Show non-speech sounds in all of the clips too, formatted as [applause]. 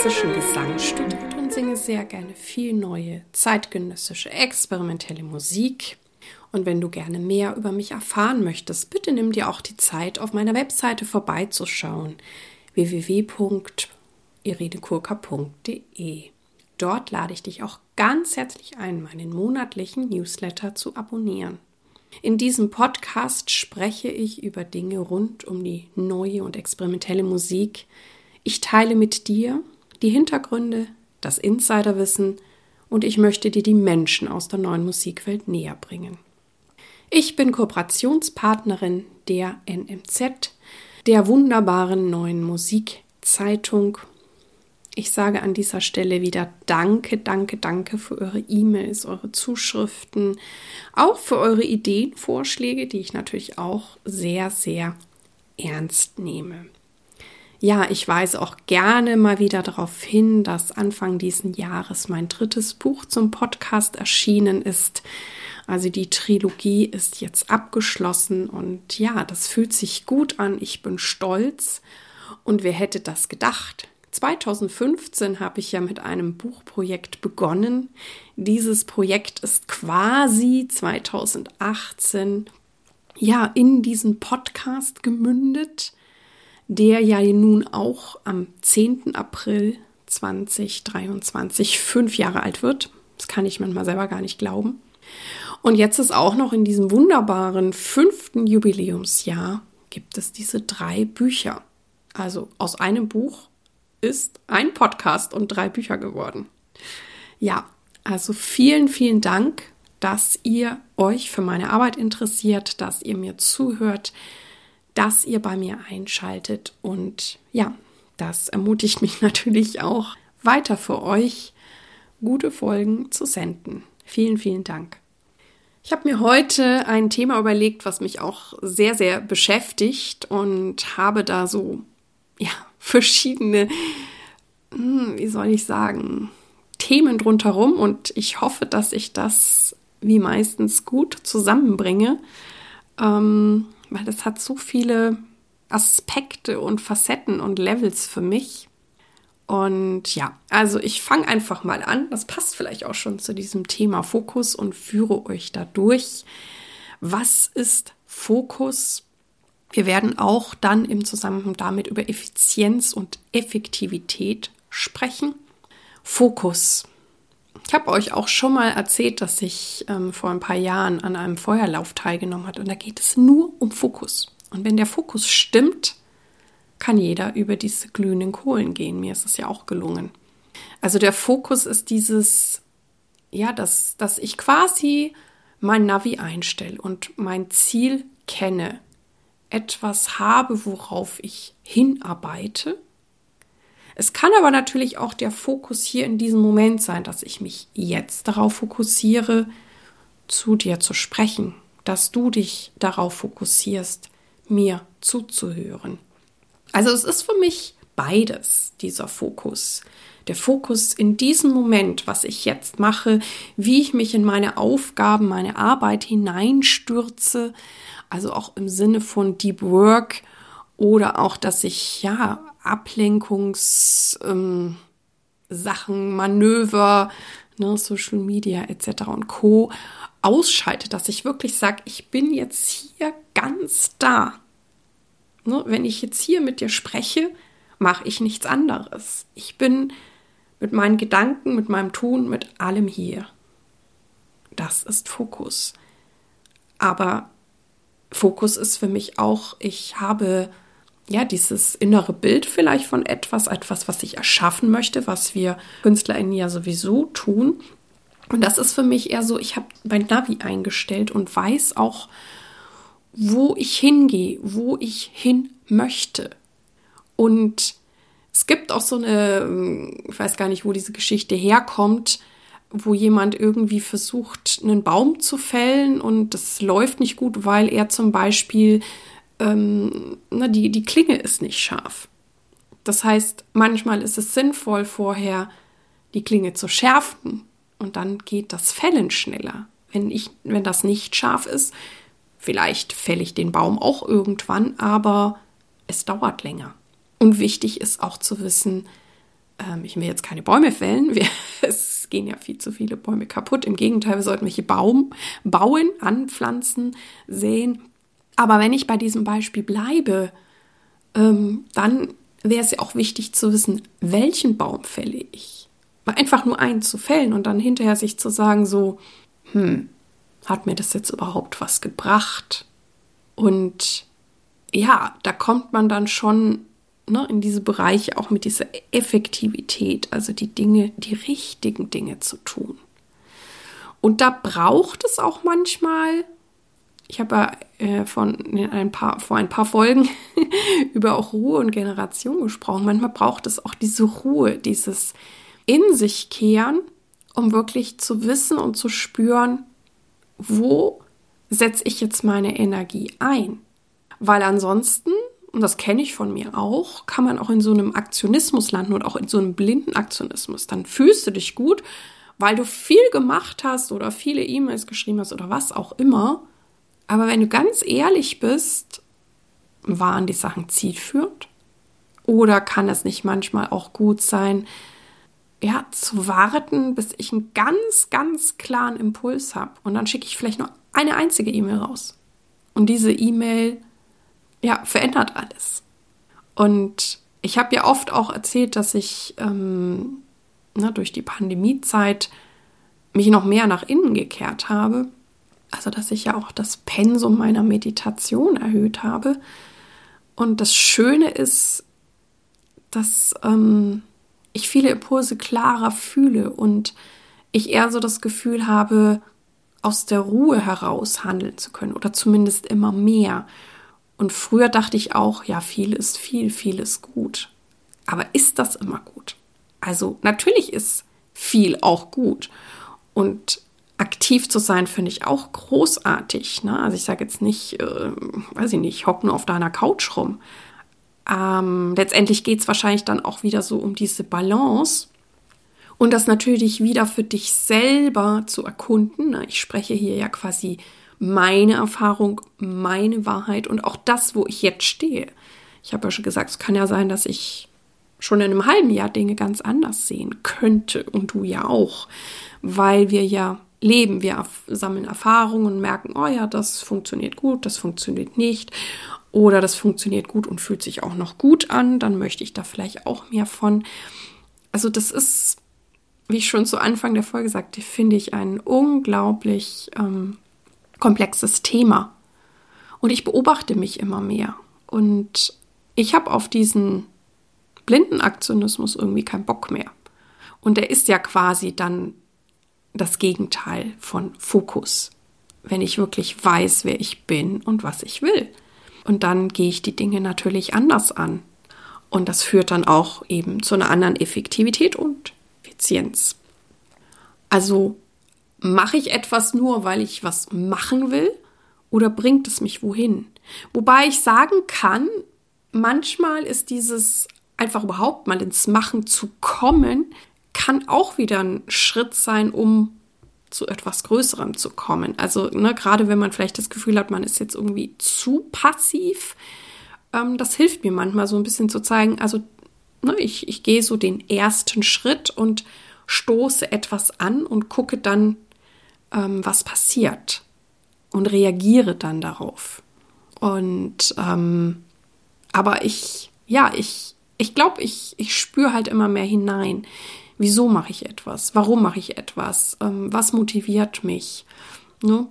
klassischen Gesang studiert und singe sehr gerne viel neue, zeitgenössische, experimentelle Musik. Und wenn du gerne mehr über mich erfahren möchtest, bitte nimm dir auch die Zeit, auf meiner Webseite vorbeizuschauen www.irinekurka.de. Dort lade ich dich auch ganz herzlich ein, meinen monatlichen Newsletter zu abonnieren. In diesem Podcast spreche ich über Dinge rund um die neue und experimentelle Musik. Ich teile mit dir die Hintergründe, das Insiderwissen und ich möchte dir die Menschen aus der neuen Musikwelt näher bringen. Ich bin Kooperationspartnerin der NMZ, der wunderbaren neuen Musikzeitung ich sage an dieser Stelle wieder Danke, danke, danke für eure E-Mails, eure Zuschriften, auch für eure Ideen, Vorschläge, die ich natürlich auch sehr, sehr ernst nehme. Ja, ich weise auch gerne mal wieder darauf hin, dass Anfang diesen Jahres mein drittes Buch zum Podcast erschienen ist. Also die Trilogie ist jetzt abgeschlossen und ja, das fühlt sich gut an. Ich bin stolz. Und wer hätte das gedacht? 2015 habe ich ja mit einem Buchprojekt begonnen. Dieses Projekt ist quasi 2018 ja in diesen Podcast gemündet, der ja nun auch am 10. April 2023 fünf Jahre alt wird. Das kann ich manchmal selber gar nicht glauben. Und jetzt ist auch noch in diesem wunderbaren fünften Jubiläumsjahr gibt es diese drei Bücher. Also aus einem Buch ist ein Podcast und drei Bücher geworden. Ja, also vielen, vielen Dank, dass ihr euch für meine Arbeit interessiert, dass ihr mir zuhört, dass ihr bei mir einschaltet und ja, das ermutigt mich [laughs] natürlich auch weiter für euch gute Folgen zu senden. Vielen, vielen Dank. Ich habe mir heute ein Thema überlegt, was mich auch sehr, sehr beschäftigt und habe da so ja, [laughs] verschiedene, hm, wie soll ich sagen, Themen drumherum und ich hoffe, dass ich das wie meistens gut zusammenbringe, ähm, weil das hat so viele Aspekte und Facetten und Levels für mich. Und ja, also ich fange einfach mal an. Das passt vielleicht auch schon zu diesem Thema Fokus und führe euch da durch. Was ist Fokus? Wir werden auch dann im Zusammenhang damit über Effizienz und Effektivität sprechen. Fokus. Ich habe euch auch schon mal erzählt, dass ich ähm, vor ein paar Jahren an einem Feuerlauf teilgenommen habe und da geht es nur um Fokus. Und wenn der Fokus stimmt, kann jeder über diese glühenden Kohlen gehen. Mir ist es ja auch gelungen. Also der Fokus ist dieses, ja, dass, dass ich quasi mein Navi einstelle und mein Ziel kenne etwas habe, worauf ich hinarbeite. Es kann aber natürlich auch der Fokus hier in diesem Moment sein, dass ich mich jetzt darauf fokussiere, zu dir zu sprechen, dass du dich darauf fokussierst, mir zuzuhören. Also es ist für mich beides, dieser Fokus. Der Fokus in diesem Moment, was ich jetzt mache, wie ich mich in meine Aufgaben, meine Arbeit hineinstürze, also auch im Sinne von Deep Work oder auch, dass ich ja Ablenkungssachen, ähm, Manöver, ne, Social Media etc. und Co. ausschalte, dass ich wirklich sage, ich bin jetzt hier ganz da. Ne, wenn ich jetzt hier mit dir spreche, mache ich nichts anderes. Ich bin mit meinen Gedanken, mit meinem Tun, mit allem hier. Das ist Fokus. Aber Fokus ist für mich auch, ich habe ja dieses innere Bild vielleicht von etwas, etwas, was ich erschaffen möchte, was wir KünstlerInnen ja sowieso tun. Und das ist für mich eher so, ich habe mein Navi eingestellt und weiß auch, wo ich hingehe, wo ich hin möchte. Und es gibt auch so eine, ich weiß gar nicht, wo diese Geschichte herkommt, wo jemand irgendwie versucht, einen Baum zu fällen und das läuft nicht gut, weil er zum Beispiel, ähm, na, die, die Klinge ist nicht scharf. Das heißt, manchmal ist es sinnvoll, vorher die Klinge zu schärfen und dann geht das Fällen schneller. Wenn, ich, wenn das nicht scharf ist, vielleicht fälle ich den Baum auch irgendwann, aber es dauert länger. Und wichtig ist auch zu wissen, ähm, ich will jetzt keine Bäume fällen. Wir, [laughs] es gehen ja viel zu viele Bäume kaputt. Im Gegenteil, wir sollten welche Baum, bauen, anpflanzen, säen. Aber wenn ich bei diesem Beispiel bleibe, ähm, dann wäre es ja auch wichtig zu wissen, welchen Baum fälle ich. Einfach nur einen zu fällen und dann hinterher sich zu sagen, so, hm, hat mir das jetzt überhaupt was gebracht? Und ja, da kommt man dann schon ne, in diese Bereiche auch mit dieser Effektivität, also die Dinge, die richtigen Dinge zu tun. Und da braucht es auch manchmal, ich habe äh, paar, vor ein paar Folgen [laughs] über auch Ruhe und Generation gesprochen. Manchmal braucht es auch diese Ruhe, dieses in sich kehren, um wirklich zu wissen und zu spüren, wo setze ich jetzt meine Energie ein? Weil ansonsten und das kenne ich von mir auch, kann man auch in so einem Aktionismus landen und auch in so einem blinden Aktionismus. Dann fühlst du dich gut, weil du viel gemacht hast oder viele E-Mails geschrieben hast oder was auch immer. Aber wenn du ganz ehrlich bist, waren die Sachen zielführend? Oder kann es nicht manchmal auch gut sein, ja, zu warten, bis ich einen ganz, ganz klaren Impuls habe und dann schicke ich vielleicht nur eine einzige E-Mail raus. Und diese E-Mail ja, verändert alles. Und ich habe ja oft auch erzählt, dass ich ähm, na, durch die Pandemiezeit mich noch mehr nach innen gekehrt habe. Also, dass ich ja auch das Pensum meiner Meditation erhöht habe. Und das Schöne ist, dass ähm, ich viele Impulse klarer fühle und ich eher so das Gefühl habe, aus der Ruhe heraus handeln zu können oder zumindest immer mehr. Und früher dachte ich auch, ja, viel ist viel, viel ist gut. Aber ist das immer gut? Also natürlich ist viel auch gut. Und aktiv zu sein, finde ich auch großartig. Ne? Also ich sage jetzt nicht, äh, weiß ich nicht, hock nur auf deiner Couch rum. Ähm, letztendlich geht es wahrscheinlich dann auch wieder so um diese Balance. Und das natürlich wieder für dich selber zu erkunden. Ne? Ich spreche hier ja quasi meine Erfahrung, meine Wahrheit und auch das, wo ich jetzt stehe. Ich habe ja schon gesagt, es kann ja sein, dass ich schon in einem halben Jahr Dinge ganz anders sehen könnte und du ja auch, weil wir ja leben, wir sammeln Erfahrungen und merken, oh ja, das funktioniert gut, das funktioniert nicht oder das funktioniert gut und fühlt sich auch noch gut an, dann möchte ich da vielleicht auch mehr von. Also das ist, wie ich schon zu Anfang der Folge sagte, finde ich ein unglaublich ähm, komplexes Thema. Und ich beobachte mich immer mehr. Und ich habe auf diesen blinden Aktionismus irgendwie keinen Bock mehr. Und der ist ja quasi dann das Gegenteil von Fokus. Wenn ich wirklich weiß, wer ich bin und was ich will. Und dann gehe ich die Dinge natürlich anders an. Und das führt dann auch eben zu einer anderen Effektivität und Effizienz. Also Mache ich etwas nur, weil ich was machen will oder bringt es mich wohin? Wobei ich sagen kann, manchmal ist dieses einfach überhaupt mal ins Machen zu kommen, kann auch wieder ein Schritt sein, um zu etwas Größerem zu kommen. Also ne, gerade wenn man vielleicht das Gefühl hat, man ist jetzt irgendwie zu passiv, ähm, das hilft mir manchmal so ein bisschen zu zeigen, also ne, ich, ich gehe so den ersten Schritt und stoße etwas an und gucke dann, ähm, was passiert und reagiere dann darauf. Und ähm, aber ich, ja, ich, ich glaube, ich, ich spüre halt immer mehr hinein. Wieso mache ich etwas? Warum mache ich etwas? Ähm, was motiviert mich? Ne?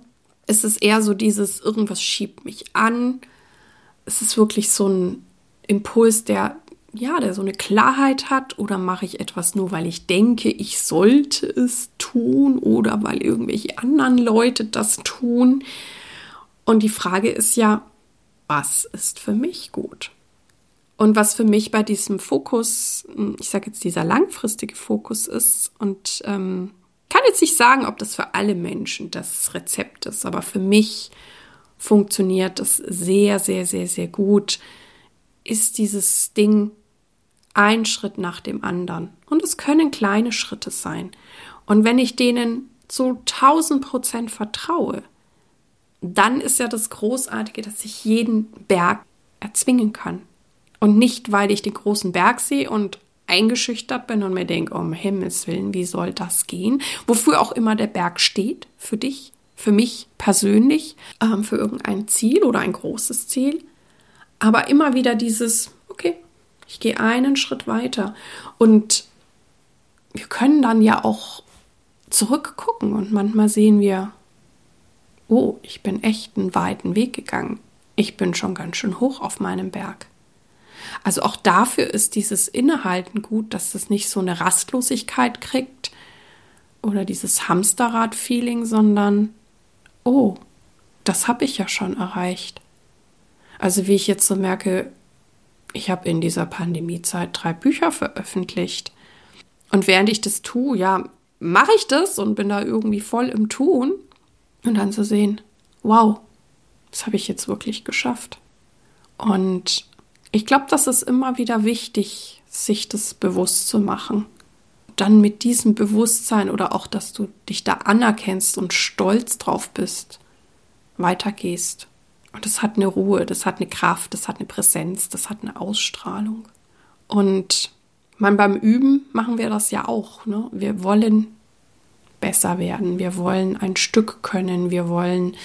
Es ist eher so dieses, irgendwas schiebt mich an. Es ist wirklich so ein Impuls, der ja, der so eine Klarheit hat oder mache ich etwas nur, weil ich denke, ich sollte es tun oder weil irgendwelche anderen Leute das tun. Und die Frage ist ja, was ist für mich gut? Und was für mich bei diesem Fokus, ich sage jetzt dieser langfristige Fokus ist und ähm, kann jetzt nicht sagen, ob das für alle Menschen das Rezept ist, aber für mich funktioniert das sehr, sehr, sehr, sehr gut, ist dieses Ding, ein Schritt nach dem anderen. Und es können kleine Schritte sein. Und wenn ich denen zu 1000 Prozent vertraue, dann ist ja das Großartige, dass ich jeden Berg erzwingen kann. Und nicht, weil ich den großen Berg sehe und eingeschüchtert bin und mir denke, um Himmels Willen, wie soll das gehen? Wofür auch immer der Berg steht, für dich, für mich persönlich, ähm, für irgendein Ziel oder ein großes Ziel. Aber immer wieder dieses, okay, ich gehe einen Schritt weiter. Und wir können dann ja auch zurückgucken und manchmal sehen wir, oh, ich bin echt einen weiten Weg gegangen. Ich bin schon ganz schön hoch auf meinem Berg. Also auch dafür ist dieses Innehalten gut, dass es nicht so eine Rastlosigkeit kriegt oder dieses Hamsterrad-Feeling, sondern, oh, das habe ich ja schon erreicht. Also wie ich jetzt so merke, ich habe in dieser Pandemiezeit drei Bücher veröffentlicht. Und während ich das tue, ja, mache ich das und bin da irgendwie voll im Tun. Und dann zu sehen, wow, das habe ich jetzt wirklich geschafft. Und ich glaube, das ist immer wieder wichtig, sich das bewusst zu machen. Dann mit diesem Bewusstsein oder auch, dass du dich da anerkennst und stolz drauf bist, weitergehst. Und das hat eine Ruhe, das hat eine Kraft, das hat eine Präsenz, das hat eine Ausstrahlung. Und man, beim Üben machen wir das ja auch. Ne? Wir wollen besser werden, wir wollen ein Stück können, wir wollen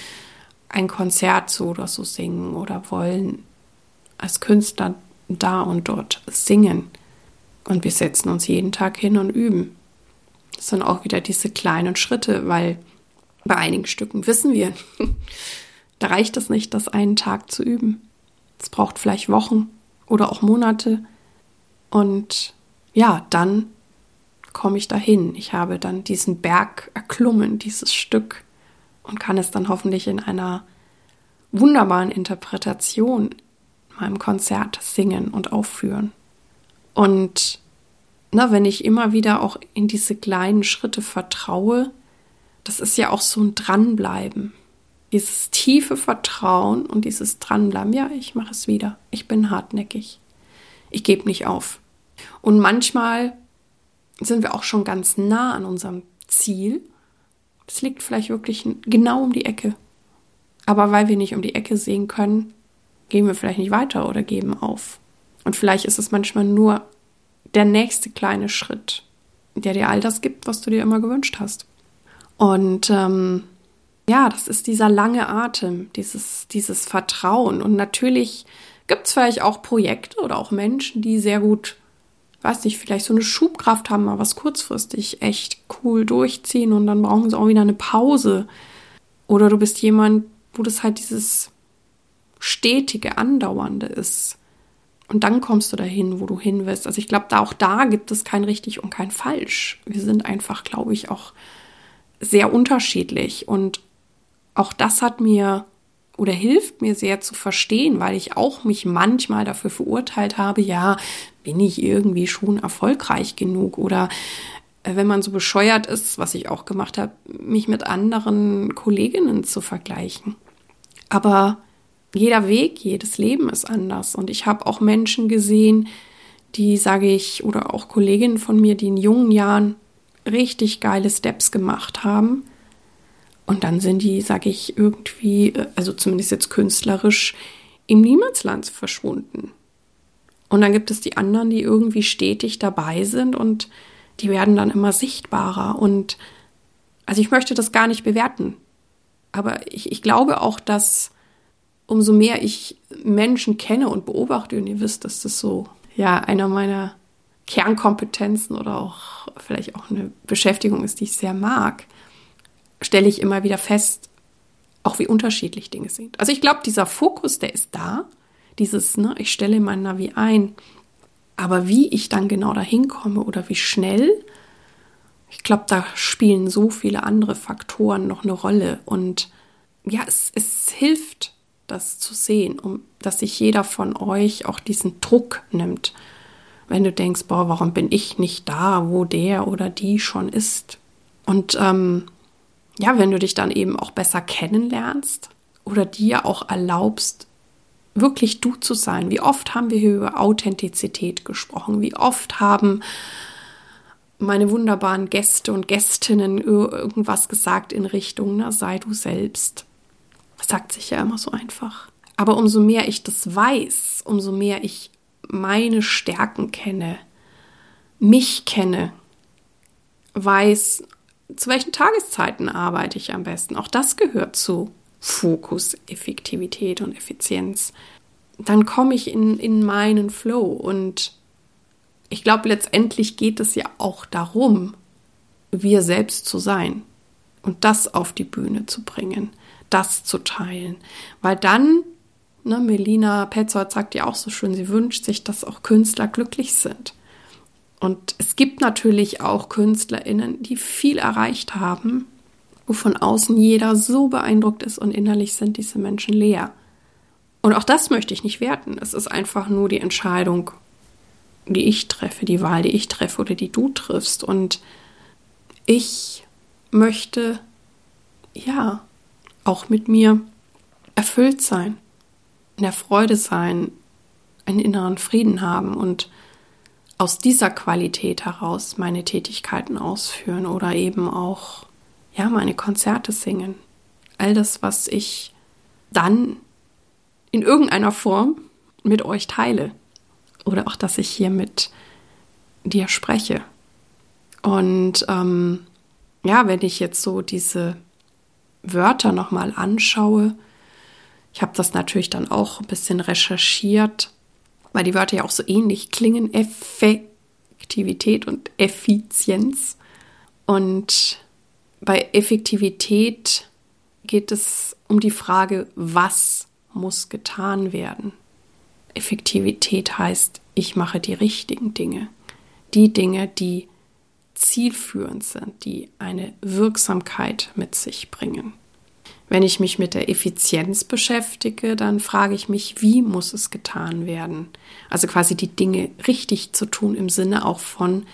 ein Konzert so oder so singen oder wollen als Künstler da und dort singen. Und wir setzen uns jeden Tag hin und üben. Das sind auch wieder diese kleinen Schritte, weil bei einigen Stücken wissen wir, [laughs] da reicht es nicht, das einen Tag zu üben. Es braucht vielleicht Wochen oder auch Monate. Und ja, dann komme ich dahin. Ich habe dann diesen Berg erklommen, dieses Stück und kann es dann hoffentlich in einer wunderbaren Interpretation meinem Konzert singen und aufführen. Und na, wenn ich immer wieder auch in diese kleinen Schritte vertraue, das ist ja auch so ein Dranbleiben. Dieses tiefe Vertrauen und dieses Dranbleiben, ja, ich mache es wieder. Ich bin hartnäckig. Ich gebe nicht auf. Und manchmal sind wir auch schon ganz nah an unserem Ziel. Das liegt vielleicht wirklich genau um die Ecke. Aber weil wir nicht um die Ecke sehen können, gehen wir vielleicht nicht weiter oder geben auf. Und vielleicht ist es manchmal nur der nächste kleine Schritt, der dir all das gibt, was du dir immer gewünscht hast. Und ähm, ja, das ist dieser lange Atem, dieses, dieses Vertrauen. Und natürlich gibt es vielleicht auch Projekte oder auch Menschen, die sehr gut, weiß nicht, vielleicht so eine Schubkraft haben, mal was kurzfristig echt cool durchziehen und dann brauchen sie auch wieder eine Pause. Oder du bist jemand, wo das halt dieses stetige, andauernde ist. Und dann kommst du dahin, wo du hin willst. Also ich glaube, da auch da gibt es kein richtig und kein falsch. Wir sind einfach, glaube ich, auch sehr unterschiedlich. Und auch das hat mir oder hilft mir sehr zu verstehen, weil ich auch mich manchmal dafür verurteilt habe, ja, bin ich irgendwie schon erfolgreich genug oder äh, wenn man so bescheuert ist, was ich auch gemacht habe, mich mit anderen Kolleginnen zu vergleichen. Aber jeder Weg, jedes Leben ist anders. Und ich habe auch Menschen gesehen, die, sage ich, oder auch Kolleginnen von mir, die in jungen Jahren richtig geile Steps gemacht haben. Und dann sind die, sage ich, irgendwie, also zumindest jetzt künstlerisch, im Niemandsland verschwunden. Und dann gibt es die anderen, die irgendwie stetig dabei sind und die werden dann immer sichtbarer. Und also ich möchte das gar nicht bewerten. Aber ich, ich glaube auch, dass umso mehr ich Menschen kenne und beobachte, und ihr wisst, dass das so, ja, einer meiner Kernkompetenzen oder auch vielleicht auch eine Beschäftigung ist, die ich sehr mag, stelle ich immer wieder fest, auch wie unterschiedlich Dinge sind. Also ich glaube, dieser Fokus, der ist da, dieses, ne, ich stelle mein Navi ein, aber wie ich dann genau dahin komme oder wie schnell, ich glaube, da spielen so viele andere Faktoren noch eine Rolle und ja, es, es hilft das zu sehen, um dass sich jeder von euch auch diesen Druck nimmt. Wenn du denkst, boah, warum bin ich nicht da, wo der oder die schon ist? Und ähm, ja, wenn du dich dann eben auch besser kennenlernst oder dir auch erlaubst, wirklich du zu sein. Wie oft haben wir hier über Authentizität gesprochen? Wie oft haben meine wunderbaren Gäste und Gästinnen irgendwas gesagt in Richtung, na, sei du selbst. Sagt sich ja immer so einfach. Aber umso mehr ich das weiß, umso mehr ich meine Stärken kenne, mich kenne, weiß, zu welchen Tageszeiten arbeite ich am besten. Auch das gehört zu Fokus, Effektivität und Effizienz. Dann komme ich in, in meinen Flow und ich glaube, letztendlich geht es ja auch darum, wir selbst zu sein und das auf die Bühne zu bringen, das zu teilen. Weil dann, ne, Melina Petzold sagt ja auch so schön, sie wünscht sich, dass auch Künstler glücklich sind. Und es gibt natürlich auch KünstlerInnen, die viel erreicht haben, wo von außen jeder so beeindruckt ist und innerlich sind diese Menschen leer. Und auch das möchte ich nicht werten. Es ist einfach nur die Entscheidung, die ich treffe, die Wahl, die ich treffe oder die du triffst. Und ich möchte, ja, auch mit mir erfüllt sein, in der Freude sein, einen inneren Frieden haben und aus dieser Qualität heraus meine Tätigkeiten ausführen oder eben auch ja meine Konzerte singen. All das, was ich dann in irgendeiner Form mit euch teile oder auch, dass ich hier mit dir spreche. Und ähm, ja, wenn ich jetzt so diese Wörter nochmal anschaue, ich habe das natürlich dann auch ein bisschen recherchiert, weil die Wörter ja auch so ähnlich klingen, Effektivität und Effizienz. Und bei Effektivität geht es um die Frage, was muss getan werden. Effektivität heißt, ich mache die richtigen Dinge, die Dinge, die zielführend sind, die eine Wirksamkeit mit sich bringen. Wenn ich mich mit der Effizienz beschäftige, dann frage ich mich, wie muss es getan werden? Also quasi die Dinge richtig zu tun im Sinne auch von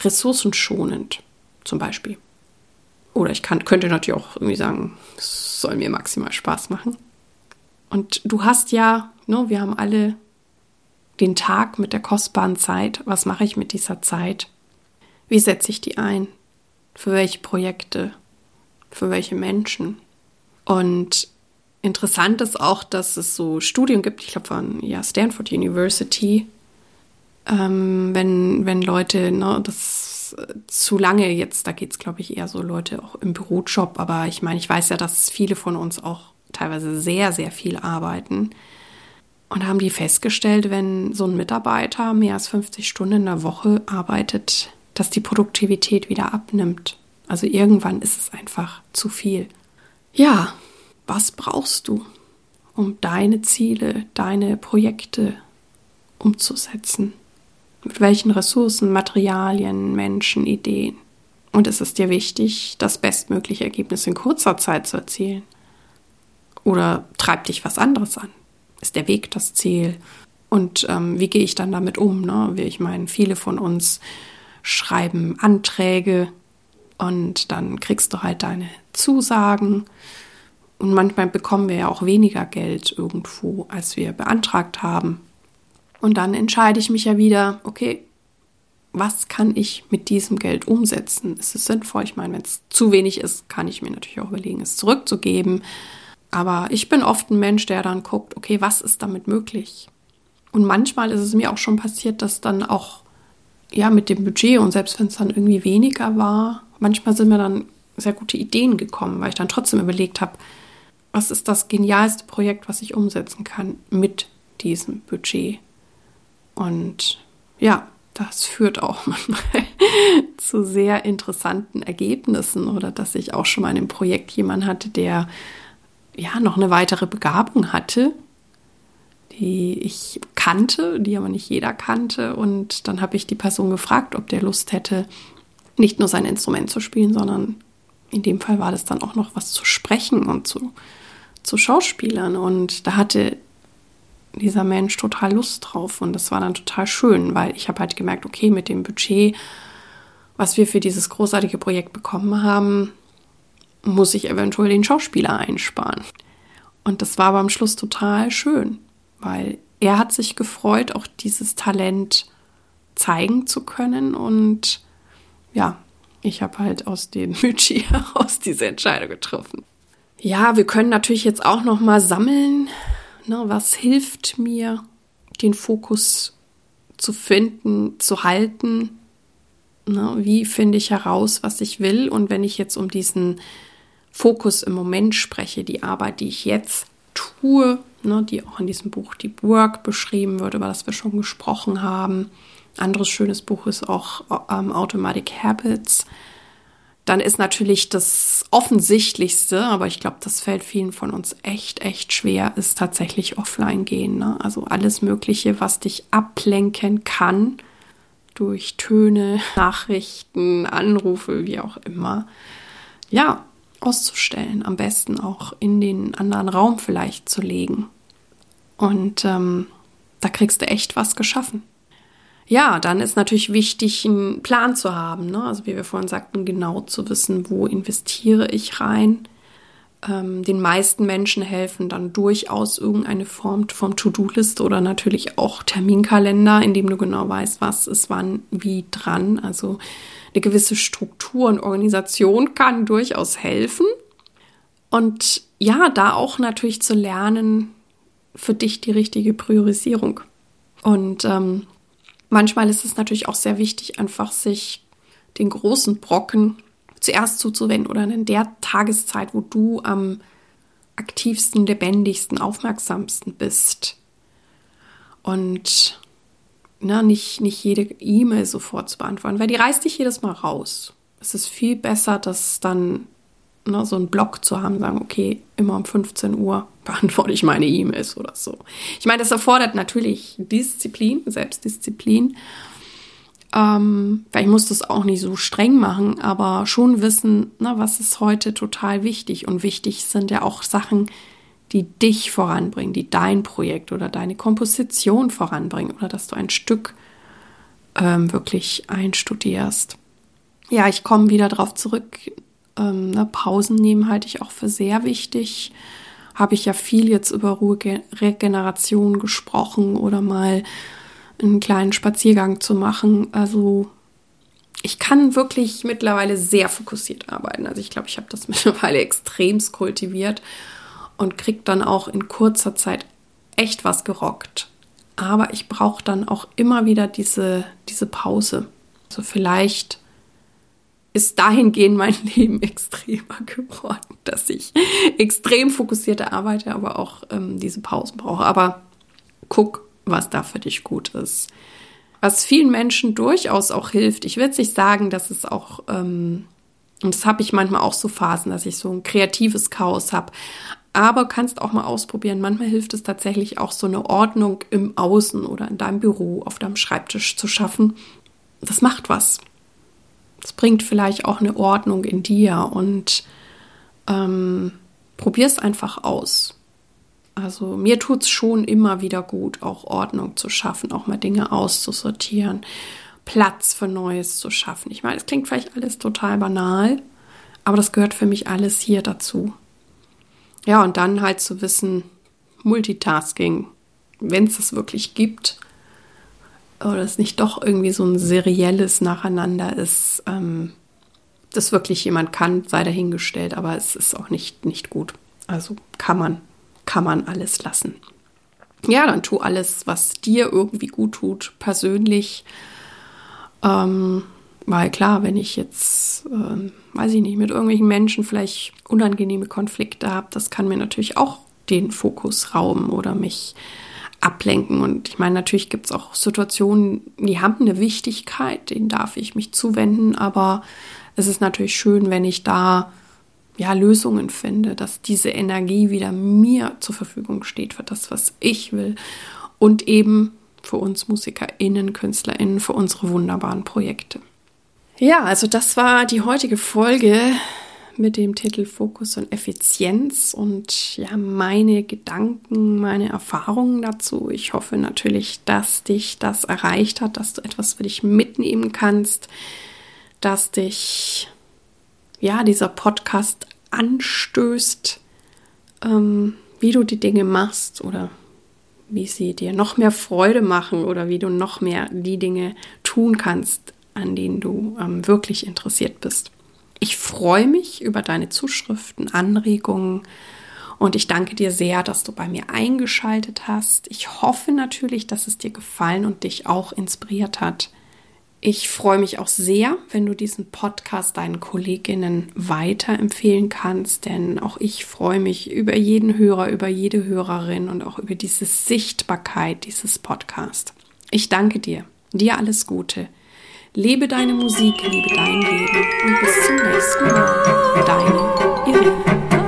ressourcenschonend zum Beispiel. Oder ich kann, könnte natürlich auch irgendwie sagen, es soll mir maximal Spaß machen. Und du hast ja, ne, wir haben alle den Tag mit der kostbaren Zeit. Was mache ich mit dieser Zeit? Wie setze ich die ein? Für welche Projekte? Für welche Menschen? Und interessant ist auch, dass es so Studien gibt, ich glaube von ja, Stanford University, ähm, wenn, wenn Leute ne, das zu lange jetzt, da geht es glaube ich eher so Leute auch im Bürojob, aber ich meine, ich weiß ja, dass viele von uns auch teilweise sehr, sehr viel arbeiten. Und haben die festgestellt, wenn so ein Mitarbeiter mehr als 50 Stunden in der Woche arbeitet, dass die Produktivität wieder abnimmt. Also irgendwann ist es einfach zu viel. Ja, was brauchst du, um deine Ziele, deine Projekte umzusetzen? Mit welchen Ressourcen, Materialien, Menschen, Ideen? Und ist es dir wichtig, das bestmögliche Ergebnis in kurzer Zeit zu erzielen? Oder treibt dich was anderes an? Ist der Weg das Ziel? Und ähm, wie gehe ich dann damit um? Ne? Ich meine, viele von uns schreiben Anträge und dann kriegst du halt deine Zusagen. Und manchmal bekommen wir ja auch weniger Geld irgendwo, als wir beantragt haben. Und dann entscheide ich mich ja wieder, okay, was kann ich mit diesem Geld umsetzen? Ist es sinnvoll? Ich meine, wenn es zu wenig ist, kann ich mir natürlich auch überlegen, es zurückzugeben. Aber ich bin oft ein Mensch, der dann guckt, okay, was ist damit möglich? Und manchmal ist es mir auch schon passiert, dass dann auch ja, mit dem Budget und selbst wenn es dann irgendwie weniger war, manchmal sind mir dann sehr gute Ideen gekommen, weil ich dann trotzdem überlegt habe, was ist das genialste Projekt, was ich umsetzen kann mit diesem Budget. Und ja, das führt auch [laughs] manchmal zu sehr interessanten Ergebnissen oder dass ich auch schon mal in einem Projekt jemanden hatte, der ja noch eine weitere Begabung hatte die ich kannte, die aber nicht jeder kannte. Und dann habe ich die Person gefragt, ob der Lust hätte, nicht nur sein Instrument zu spielen, sondern in dem Fall war das dann auch noch was zu sprechen und zu, zu Schauspielern. Und da hatte dieser Mensch total Lust drauf. Und das war dann total schön, weil ich habe halt gemerkt, okay, mit dem Budget, was wir für dieses großartige Projekt bekommen haben, muss ich eventuell den Schauspieler einsparen. Und das war aber am Schluss total schön weil er hat sich gefreut, auch dieses Talent zeigen zu können und ja, ich habe halt aus dem [laughs] Budget heraus diese Entscheidung getroffen. Ja, wir können natürlich jetzt auch noch mal sammeln, ne, was hilft mir, den Fokus zu finden, zu halten. Ne? Wie finde ich heraus, was ich will? Und wenn ich jetzt um diesen Fokus im Moment spreche, die Arbeit, die ich jetzt tue, ne, die auch in diesem Buch Deep Work beschrieben wird, über das wir schon gesprochen haben. Anderes schönes Buch ist auch ähm, Automatic Habits. Dann ist natürlich das Offensichtlichste, aber ich glaube, das fällt vielen von uns echt, echt schwer, ist tatsächlich offline gehen. Ne? Also alles Mögliche, was dich ablenken kann durch Töne, [laughs] Nachrichten, Anrufe, wie auch immer. Ja, auszustellen, am besten auch in den anderen Raum vielleicht zu legen. Und ähm, da kriegst du echt was geschaffen. Ja, dann ist natürlich wichtig, einen Plan zu haben. Ne? Also wie wir vorhin sagten, genau zu wissen, wo investiere ich rein. Ähm, den meisten Menschen helfen dann durchaus irgendeine Form von To-Do-Liste oder natürlich auch Terminkalender, in dem du genau weißt, was ist wann wie dran. Also eine gewisse Struktur und Organisation kann durchaus helfen. Und ja, da auch natürlich zu lernen, für dich die richtige Priorisierung. Und ähm, manchmal ist es natürlich auch sehr wichtig, einfach sich den großen Brocken zuerst zuzuwenden oder in der Tageszeit, wo du am aktivsten, lebendigsten, aufmerksamsten bist. Und ne, nicht, nicht jede E-Mail sofort zu beantworten, weil die reißt dich jedes Mal raus. Es ist viel besser, das dann ne, so einen Block zu haben, sagen, okay, immer um 15 Uhr beantworte ich meine E-Mails oder so. Ich meine, das erfordert natürlich Disziplin, Selbstdisziplin. Ähm, weil ich muss das auch nicht so streng machen, aber schon wissen, ne, was ist heute total wichtig. Und wichtig sind ja auch Sachen, die dich voranbringen, die dein Projekt oder deine Komposition voranbringen oder dass du ein Stück ähm, wirklich einstudierst. Ja, ich komme wieder darauf zurück. Ähm, ne, Pausen nehmen halte ich auch für sehr wichtig. Habe ich ja viel jetzt über Ruheregeneration gesprochen oder mal einen kleinen Spaziergang zu machen. Also ich kann wirklich mittlerweile sehr fokussiert arbeiten. Also ich glaube, ich habe das [laughs] mittlerweile extremst kultiviert und kriege dann auch in kurzer Zeit echt was gerockt. Aber ich brauche dann auch immer wieder diese, diese Pause. Also vielleicht ist dahingehend mein [laughs] Leben extremer geworden, dass ich extrem fokussierte arbeite, aber auch ähm, diese Pausen brauche. Aber guck, was da für dich gut ist. Was vielen Menschen durchaus auch hilft. Ich würde nicht sagen, dass es auch ähm, und das habe ich manchmal auch so Phasen, dass ich so ein kreatives Chaos habe. Aber kannst auch mal ausprobieren. Manchmal hilft es tatsächlich auch so eine Ordnung im Außen oder in deinem Büro, auf deinem Schreibtisch zu schaffen. Das macht was. Das bringt vielleicht auch eine Ordnung in dir und ähm, probier es einfach aus. Also mir tut es schon immer wieder gut, auch Ordnung zu schaffen, auch mal Dinge auszusortieren, Platz für Neues zu schaffen. Ich meine, es klingt vielleicht alles total banal, aber das gehört für mich alles hier dazu. Ja, und dann halt zu wissen, Multitasking, wenn es das wirklich gibt, oder es nicht doch irgendwie so ein serielles Nacheinander ist, ähm, das wirklich jemand kann, sei dahingestellt, aber es ist auch nicht, nicht gut. Also kann man, kann man alles lassen. Ja, dann tu alles, was dir irgendwie gut tut, persönlich. Ähm, weil klar, wenn ich jetzt, äh, weiß ich nicht, mit irgendwelchen Menschen vielleicht unangenehme Konflikte habe, das kann mir natürlich auch den Fokus rauben oder mich ablenken. Und ich meine, natürlich gibt es auch Situationen, die haben eine Wichtigkeit, denen darf ich mich zuwenden, aber es ist natürlich schön, wenn ich da ja Lösungen finde, dass diese Energie wieder mir zur Verfügung steht für das, was ich will und eben für uns MusikerInnen, KünstlerInnen, für unsere wunderbaren Projekte. Ja, also das war die heutige Folge mit dem Titel Fokus und Effizienz und ja, meine Gedanken, meine Erfahrungen dazu. Ich hoffe natürlich, dass dich das erreicht hat, dass du etwas für dich mitnehmen kannst, dass dich ja dieser Podcast anstößt, ähm, wie du die Dinge machst oder wie sie dir noch mehr Freude machen oder wie du noch mehr die Dinge tun kannst, an denen du ähm, wirklich interessiert bist. Ich freue mich über deine Zuschriften, Anregungen und ich danke dir sehr, dass du bei mir eingeschaltet hast. Ich hoffe natürlich, dass es dir gefallen und dich auch inspiriert hat, Ich freue mich auch sehr, wenn du diesen Podcast deinen Kolleginnen weiterempfehlen kannst, denn auch ich freue mich über jeden Hörer, über jede Hörerin und auch über diese Sichtbarkeit dieses Podcasts. Ich danke dir. Dir alles Gute. Lebe deine Musik, lebe dein Leben und bis zum nächsten Mal. Deine Irene.